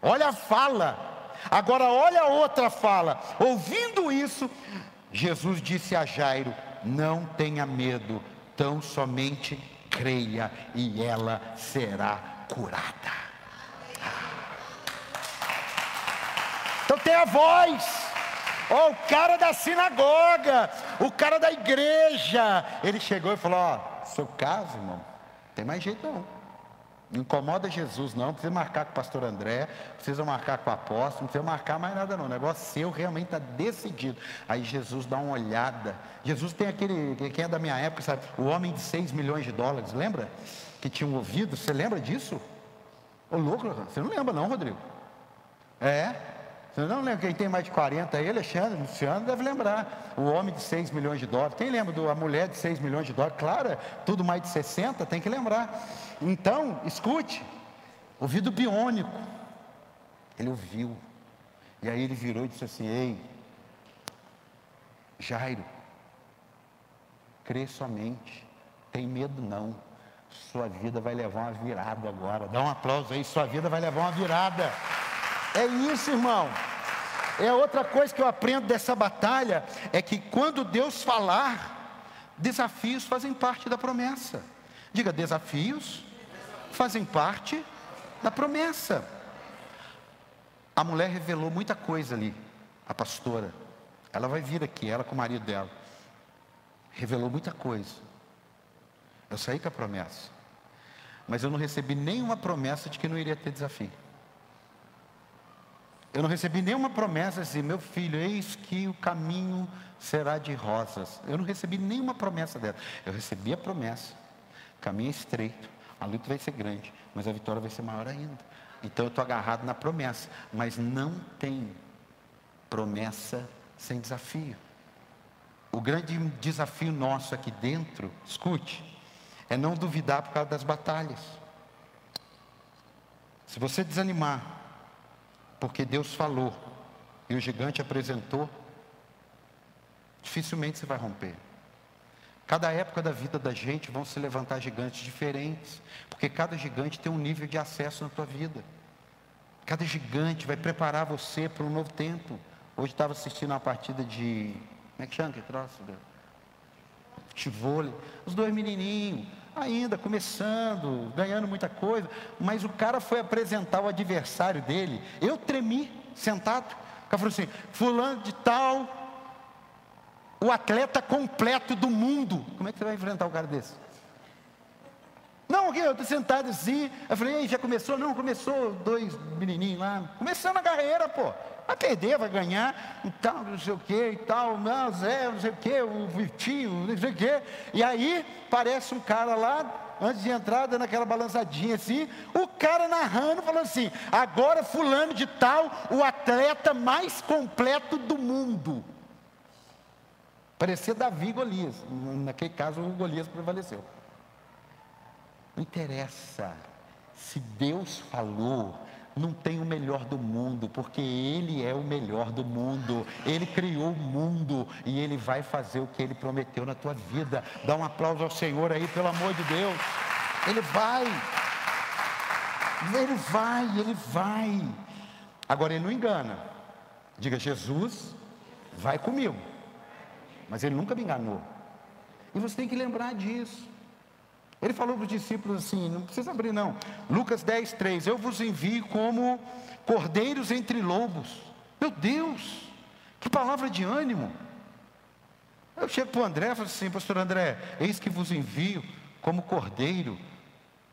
Olha a fala. Agora, olha a outra fala. Ouvindo isso, Jesus disse a Jairo: Não tenha medo, tão somente creia e ela será curada. Então tem a voz. Ó, oh, o cara da sinagoga, o cara da igreja. Ele chegou e falou: Ó, oh, seu caso, irmão, tem mais jeito não. Não incomoda Jesus, não. Precisa marcar com o pastor André, precisa marcar com o apóstolo, não precisa marcar mais nada, não. O negócio seu realmente está decidido. Aí Jesus dá uma olhada. Jesus tem aquele, quem é da minha época, sabe? O homem de 6 milhões de dólares, lembra? Que tinha um ouvido, você lembra disso? Ô louco, você não lembra, não, Rodrigo? É, você não lembra quem tem mais de 40 aí, Alexandre, Luciano deve lembrar. O homem de 6 milhões de dólares. Quem lembra da mulher de 6 milhões de dólares? Claro, é tudo mais de 60, tem que lembrar. Então, escute, ouvido biônico. Ele ouviu. E aí ele virou e disse assim: Ei, Jairo, crê somente, tem medo não. Sua vida vai levar uma virada agora. Dá um aplauso aí, sua vida vai levar uma virada. É isso, irmão. É outra coisa que eu aprendo dessa batalha é que quando Deus falar, desafios fazem parte da promessa. Diga, desafios fazem parte da promessa. A mulher revelou muita coisa ali, a pastora. Ela vai vir aqui, ela com o marido dela. Revelou muita coisa. Eu saí com a promessa. Mas eu não recebi nenhuma promessa de que não iria ter desafio. Eu não recebi nenhuma promessa assim, meu filho, eis que o caminho será de rosas. Eu não recebi nenhuma promessa dela. Eu recebi a promessa. O caminho é estreito, a luta vai ser grande, mas a vitória vai ser maior ainda. Então eu estou agarrado na promessa, mas não tem promessa sem desafio. O grande desafio nosso aqui dentro, escute, é não duvidar por causa das batalhas. Se você desanimar, porque Deus falou e o gigante apresentou, dificilmente você vai romper. Cada época da vida da gente vão se levantar gigantes diferentes, porque cada gigante tem um nível de acesso na tua vida. Cada gigante vai preparar você para um novo tempo. Hoje estava assistindo uma partida de. Como é que chama que troço? Futebol. Os dois menininhos, ainda começando, ganhando muita coisa, mas o cara foi apresentar o adversário dele. Eu tremi, sentado. O cara falou assim: Fulano de Tal, o atleta completo do mundo. Como é que você vai enfrentar um cara desse? Não, eu estou sentado assim. Eu falei, Ei, já começou? Não, começou dois menininhos lá. Começando a carreira, pô. Vai perder, vai ganhar, e tal, não sei o que, e tal, não, Zé, não sei o que, o Vitinho, não sei o que. E aí, parece um cara lá, antes de entrar, dando aquela balançadinha assim, o cara narrando, falando assim: agora fulano de tal, o atleta mais completo do mundo. Parecia Davi e Golias. Naquele caso, o Golias prevaleceu. Não interessa. Se Deus falou, não tem o melhor do mundo, porque Ele é o melhor do mundo. Ele criou o mundo e Ele vai fazer o que Ele prometeu na tua vida. Dá um aplauso ao Senhor aí, pelo amor de Deus. Ele vai. Ele vai, Ele vai. Agora Ele não engana. Diga, Jesus, vai comigo. Mas Ele nunca me enganou. E você tem que lembrar disso. Ele falou para os discípulos assim: não precisa abrir, não. Lucas 10, 3: Eu vos envio como cordeiros entre lobos. Meu Deus, que palavra de ânimo. Eu chego para o André e falo assim: Pastor André, eis que vos envio como cordeiro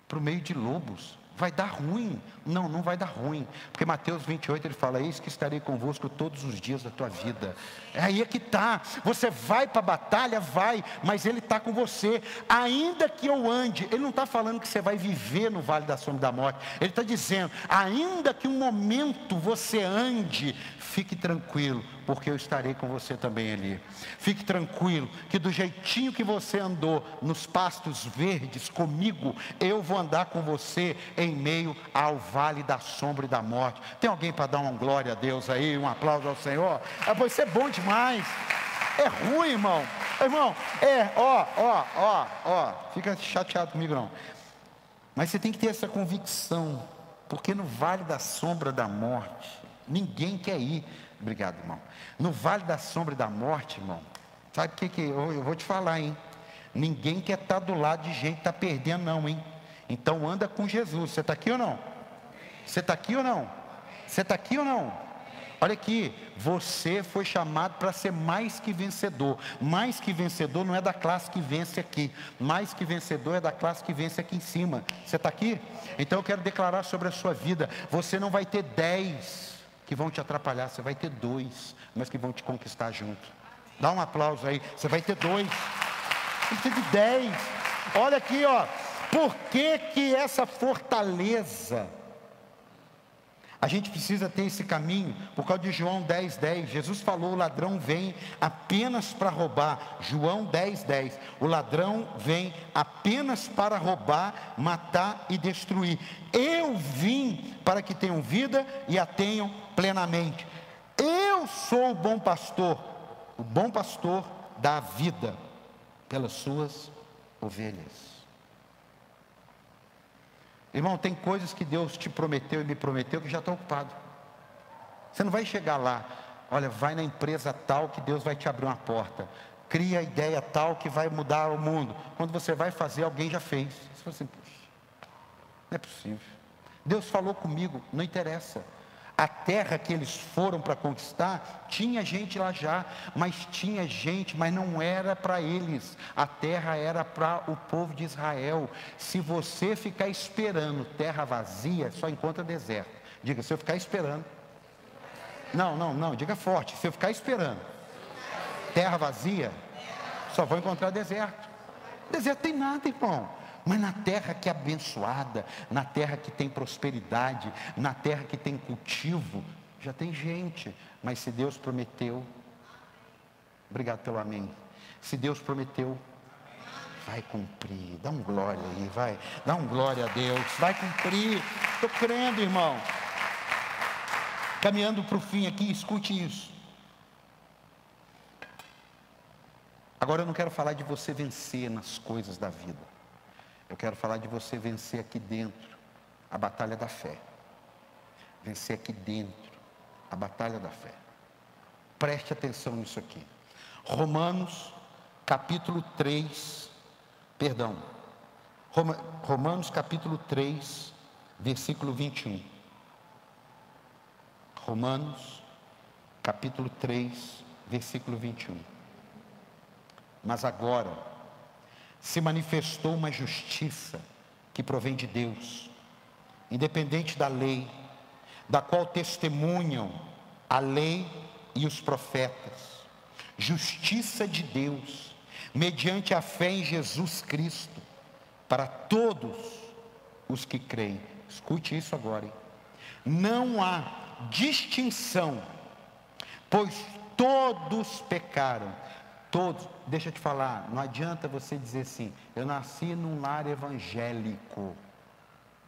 para o meio de lobos vai dar ruim. Não, não vai dar ruim. Porque Mateus 28 ele fala: Eis que estarei convosco todos os dias da tua vida. É aí é que está. Você vai para a batalha, vai, mas ele está com você. Ainda que eu ande, ele não está falando que você vai viver no vale da sombra da morte. Ele está dizendo: ainda que um momento você ande, fique tranquilo, porque eu estarei com você também ali. Fique tranquilo, que do jeitinho que você andou nos pastos verdes comigo, eu vou andar com você em meio ao vale da sombra e da morte. Tem alguém para dar uma glória a Deus aí, um aplauso ao Senhor? Ah, é bom demais. É ruim, irmão. Irmão, é, ó, ó, ó, ó. Fica chateado comigo não. Mas você tem que ter essa convicção, porque no vale da sombra da morte, ninguém quer ir. Obrigado, irmão. No vale da sombra da morte, irmão, sabe o que, que eu, eu, vou te falar, hein? Ninguém quer estar do lado de gente que está perdendo, não, hein? Então anda com Jesus. Você está aqui ou não? Você está aqui ou não? Você está aqui ou não? Olha aqui, você foi chamado para ser mais que vencedor. Mais que vencedor não é da classe que vence aqui. Mais que vencedor é da classe que vence aqui em cima. Você está aqui? Então eu quero declarar sobre a sua vida: você não vai ter dez que vão te atrapalhar, você vai ter dois, mas que vão te conquistar junto. Dá um aplauso aí, você vai ter dois. Você ter dez. Olha aqui, ó. Por que, que essa fortaleza? A gente precisa ter esse caminho, por causa de João 10, 10. Jesus falou: o ladrão vem apenas para roubar. João 10, 10. O ladrão vem apenas para roubar, matar e destruir. Eu vim para que tenham vida e a tenham plenamente. Eu sou o bom pastor. O bom pastor dá vida pelas suas ovelhas. Irmão, tem coisas que Deus te prometeu e me prometeu que já está ocupado. Você não vai chegar lá, olha, vai na empresa tal que Deus vai te abrir uma porta. Cria a ideia tal que vai mudar o mundo. Quando você vai fazer, alguém já fez. Você fala assim, puxa, não é possível. Deus falou comigo, não interessa. A terra que eles foram para conquistar, tinha gente lá já, mas tinha gente, mas não era para eles. A terra era para o povo de Israel. Se você ficar esperando terra vazia, só encontra deserto. Diga, se eu ficar esperando. Não, não, não, diga forte. Se eu ficar esperando terra vazia, só vou encontrar deserto. Deserto tem nada, irmão. Mas na terra que é abençoada, na terra que tem prosperidade, na terra que tem cultivo, já tem gente. Mas se Deus prometeu, obrigado pelo amém. Se Deus prometeu, vai cumprir. Dá um glória aí, vai. Dá um glória a Deus. Vai cumprir. Estou crendo, irmão. Caminhando para o fim aqui, escute isso. Agora eu não quero falar de você vencer nas coisas da vida. Eu quero falar de você vencer aqui dentro a batalha da fé. Vencer aqui dentro a batalha da fé. Preste atenção nisso aqui. Romanos, capítulo 3, perdão. Romanos, capítulo 3, versículo 21. Romanos, capítulo 3, versículo 21. Mas agora, se manifestou uma justiça que provém de Deus, independente da lei, da qual testemunham a lei e os profetas, justiça de Deus, mediante a fé em Jesus Cristo, para todos os que creem. Escute isso agora. Hein? Não há distinção, pois todos pecaram. Todos, deixa eu te falar, não adianta você dizer assim, eu nasci num lar evangélico,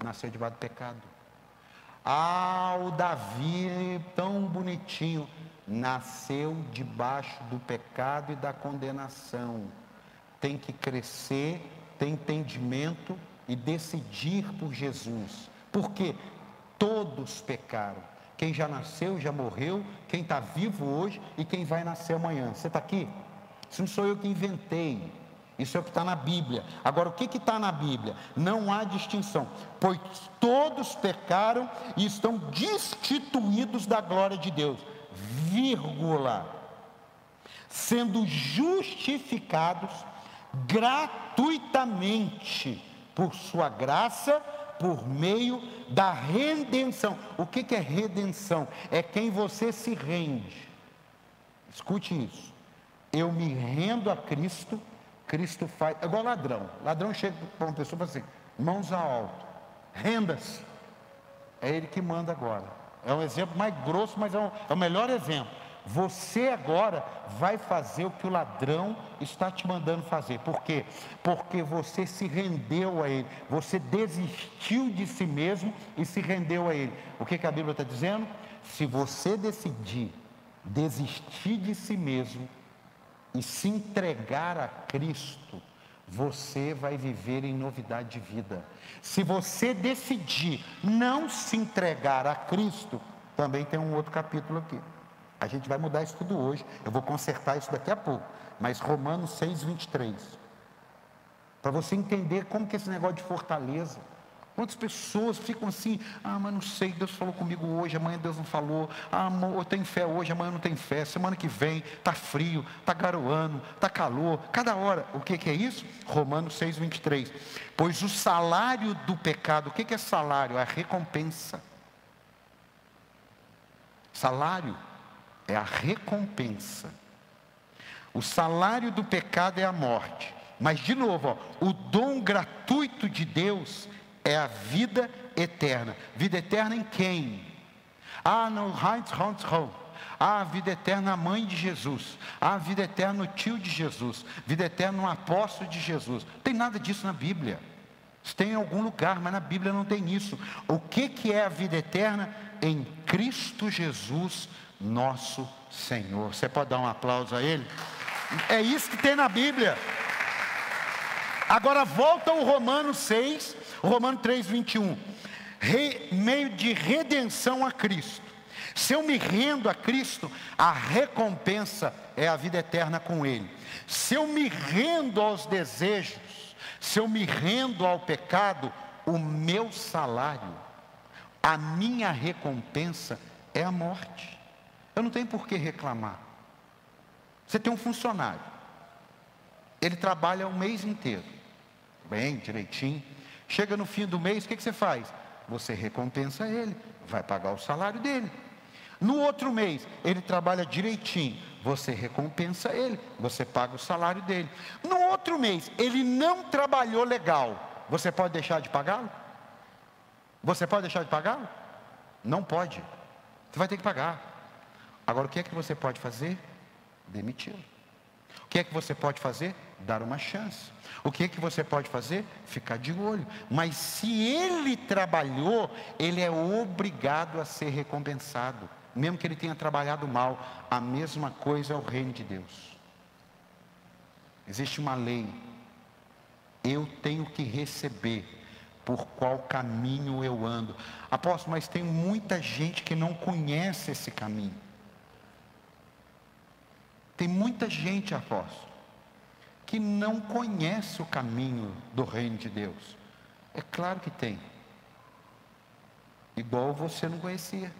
nasceu debaixo do pecado. Ah, o Davi, tão bonitinho, nasceu debaixo do pecado e da condenação. Tem que crescer, ter entendimento e decidir por Jesus. Porque todos pecaram. Quem já nasceu, já morreu, quem está vivo hoje e quem vai nascer amanhã. Você está aqui? Isso não sou eu que inventei. Isso é o que está na Bíblia. Agora, o que está na Bíblia? Não há distinção, pois todos pecaram e estão destituídos da glória de Deus, vírgula, sendo justificados gratuitamente por Sua graça, por meio da redenção. O que, que é redenção? É quem você se rende. Escute isso. Eu me rendo a Cristo Cristo faz, é igual ladrão. Ladrão chega para uma pessoa e fala assim: mãos ao alto, renda-se. É ele que manda agora. É um exemplo mais grosso, mas é, um, é o melhor exemplo. Você agora vai fazer o que o ladrão está te mandando fazer. Por quê? Porque você se rendeu a ele. Você desistiu de si mesmo e se rendeu a ele. O que, que a Bíblia está dizendo? Se você decidir desistir de si mesmo, e se entregar a Cristo, você vai viver em novidade de vida. Se você decidir não se entregar a Cristo, também tem um outro capítulo aqui. A gente vai mudar isso tudo hoje. Eu vou consertar isso daqui a pouco. Mas Romanos 6, 23. Para você entender como que esse negócio de fortaleza. Quantas pessoas ficam assim, ah, mas não sei, Deus falou comigo hoje, amanhã Deus não falou, ah, eu tenho fé hoje, amanhã não tenho fé, semana que vem, está frio, está garoando, está calor, cada hora, o que, que é isso? Romanos 6, 23. Pois o salário do pecado, o que, que é salário? É a recompensa. Salário é a recompensa. O salário do pecado é a morte. Mas, de novo, ó, o dom gratuito de Deus é a vida eterna. Vida eterna em quem? Ah, no Heinz Hans Ah, a vida eterna a mãe de Jesus. Ah, vida eterna o tio de Jesus. Vida eterna o apóstolo de Jesus. Não tem nada disso na Bíblia. Isso tem em algum lugar, mas na Bíblia não tem isso. O que, que é a vida eterna? Em Cristo Jesus, nosso Senhor. Você pode dar um aplauso a Ele? É isso que tem na Bíblia. Agora volta o Romanos 6, Romano 3, 21. Re, meio de redenção a Cristo. Se eu me rendo a Cristo, a recompensa é a vida eterna com Ele. Se eu me rendo aos desejos, se eu me rendo ao pecado, o meu salário, a minha recompensa é a morte. Eu não tenho por que reclamar. Você tem um funcionário, ele trabalha o mês inteiro, bem, direitinho, Chega no fim do mês, o que, que você faz? Você recompensa ele, vai pagar o salário dele. No outro mês, ele trabalha direitinho, você recompensa ele, você paga o salário dele. No outro mês, ele não trabalhou legal, você pode deixar de pagá-lo? Você pode deixar de pagá-lo? Não pode. Você vai ter que pagar. Agora, o que é que você pode fazer? Demiti-lo. O que é que você pode fazer? Dar uma chance. O que é que você pode fazer? Ficar de olho. Mas se ele trabalhou, ele é obrigado a ser recompensado, mesmo que ele tenha trabalhado mal. A mesma coisa é o reino de Deus. Existe uma lei. Eu tenho que receber por qual caminho eu ando. Apóstolo, mas tem muita gente que não conhece esse caminho. Tem muita gente, apóstolo, que não conhece o caminho do reino de Deus. É claro que tem. Igual você não conhecia.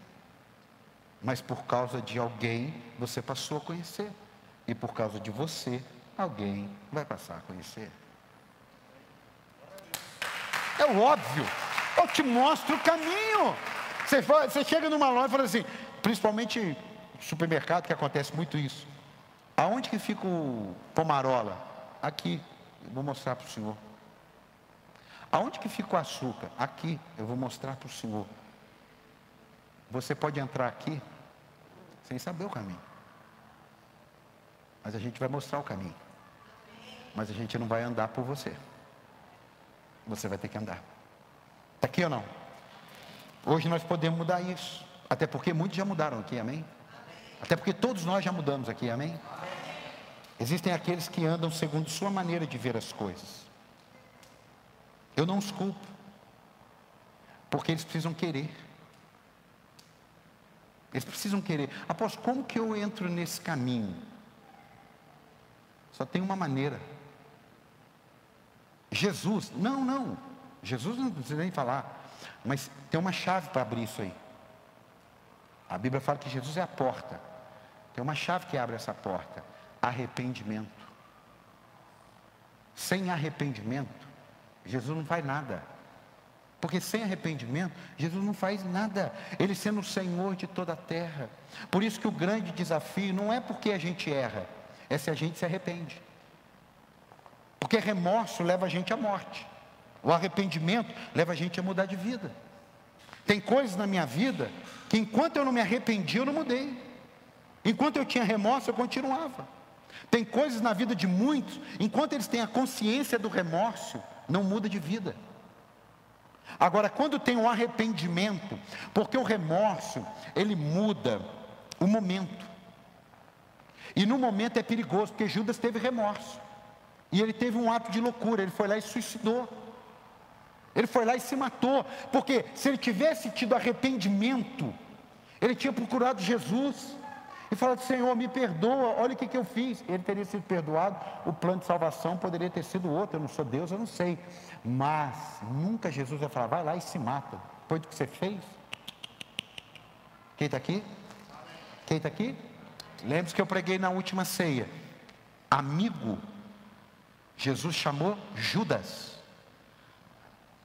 Mas por causa de alguém, você passou a conhecer. E por causa de você, alguém vai passar a conhecer. É óbvio. Eu te mostro o caminho. Você, você chega numa loja e fala assim, principalmente supermercado, que acontece muito isso. Aonde que fica o pomarola? Aqui. Vou mostrar para o senhor. Aonde que fica o açúcar? Aqui. Eu vou mostrar para o senhor. Você pode entrar aqui sem saber o caminho. Mas a gente vai mostrar o caminho. Mas a gente não vai andar por você. Você vai ter que andar. Está aqui ou não? Hoje nós podemos mudar isso. Até porque muitos já mudaram aqui, amém? Até porque todos nós já mudamos aqui, amém? Existem aqueles que andam segundo sua maneira de ver as coisas. Eu não os culpo. Porque eles precisam querer. Eles precisam querer. Após como que eu entro nesse caminho? Só tem uma maneira. Jesus, não, não. Jesus não precisa nem falar. Mas tem uma chave para abrir isso aí. A Bíblia fala que Jesus é a porta. Tem uma chave que abre essa porta: arrependimento. Sem arrependimento, Jesus não faz nada. Porque sem arrependimento, Jesus não faz nada. Ele sendo o Senhor de toda a terra. Por isso que o grande desafio não é porque a gente erra, é se a gente se arrepende. Porque remorso leva a gente à morte. O arrependimento leva a gente a mudar de vida. Tem coisas na minha vida que enquanto eu não me arrependi, eu não mudei. Enquanto eu tinha remorso, eu continuava. Tem coisas na vida de muitos, enquanto eles têm a consciência do remorso, não muda de vida. Agora, quando tem um arrependimento, porque o remorso, ele muda o momento. E no momento é perigoso, porque Judas teve remorso. E ele teve um ato de loucura, ele foi lá e suicidou. Ele foi lá e se matou, porque se ele tivesse tido arrependimento, ele tinha procurado Jesus e falado: Senhor, me perdoa, olha o que, que eu fiz. Ele teria sido perdoado, o plano de salvação poderia ter sido outro. Eu não sou Deus, eu não sei, mas nunca Jesus vai falar: vai lá e se mata, depois do que você fez. Quem está aqui? Quem está aqui? Lembre-se que eu preguei na última ceia. Amigo, Jesus chamou Judas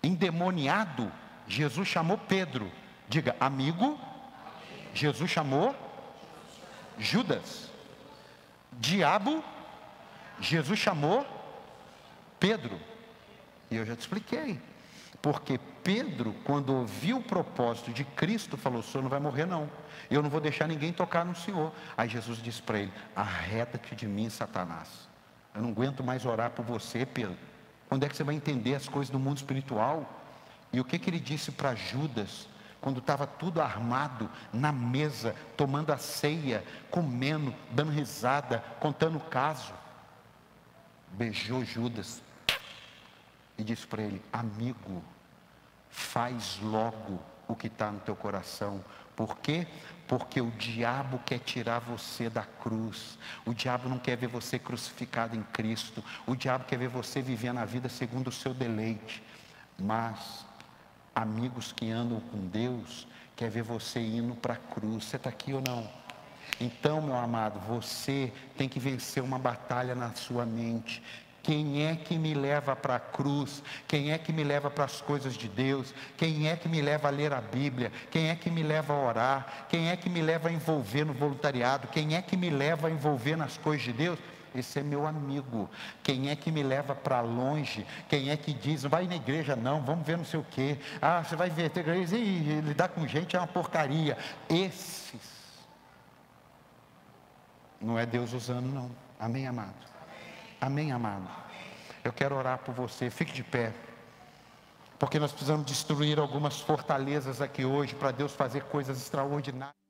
endemoniado, Jesus chamou Pedro. Diga, amigo, Jesus chamou Judas. Diabo, Jesus chamou Pedro. E eu já te expliquei. Porque Pedro, quando ouviu o propósito de Cristo, falou: O senhor não vai morrer, não. Eu não vou deixar ninguém tocar no senhor. Aí Jesus disse para ele: Arreda-te de mim, Satanás. Eu não aguento mais orar por você, Pedro. Quando é que você vai entender as coisas do mundo espiritual? E o que, que ele disse para Judas, quando estava tudo armado na mesa, tomando a ceia, comendo, dando risada, contando o caso? Beijou Judas e disse para ele: Amigo, faz logo o que está no teu coração, por quê? Porque o diabo quer tirar você da cruz. O diabo não quer ver você crucificado em Cristo. O diabo quer ver você vivendo a vida segundo o seu deleite. Mas amigos que andam com Deus quer ver você indo para a cruz. Você está aqui ou não? Então, meu amado, você tem que vencer uma batalha na sua mente. Quem é que me leva para a cruz? Quem é que me leva para as coisas de Deus? Quem é que me leva a ler a Bíblia? Quem é que me leva a orar? Quem é que me leva a envolver no voluntariado? Quem é que me leva a envolver nas coisas de Deus? Esse é meu amigo. Quem é que me leva para longe? Quem é que diz, vai na igreja não, vamos ver não sei o quê. Ah, você vai ver, e lidar com gente é uma porcaria. Esses não é Deus usando, não. Amém, amado? Amém, amado? Eu quero orar por você, fique de pé. Porque nós precisamos destruir algumas fortalezas aqui hoje para Deus fazer coisas extraordinárias.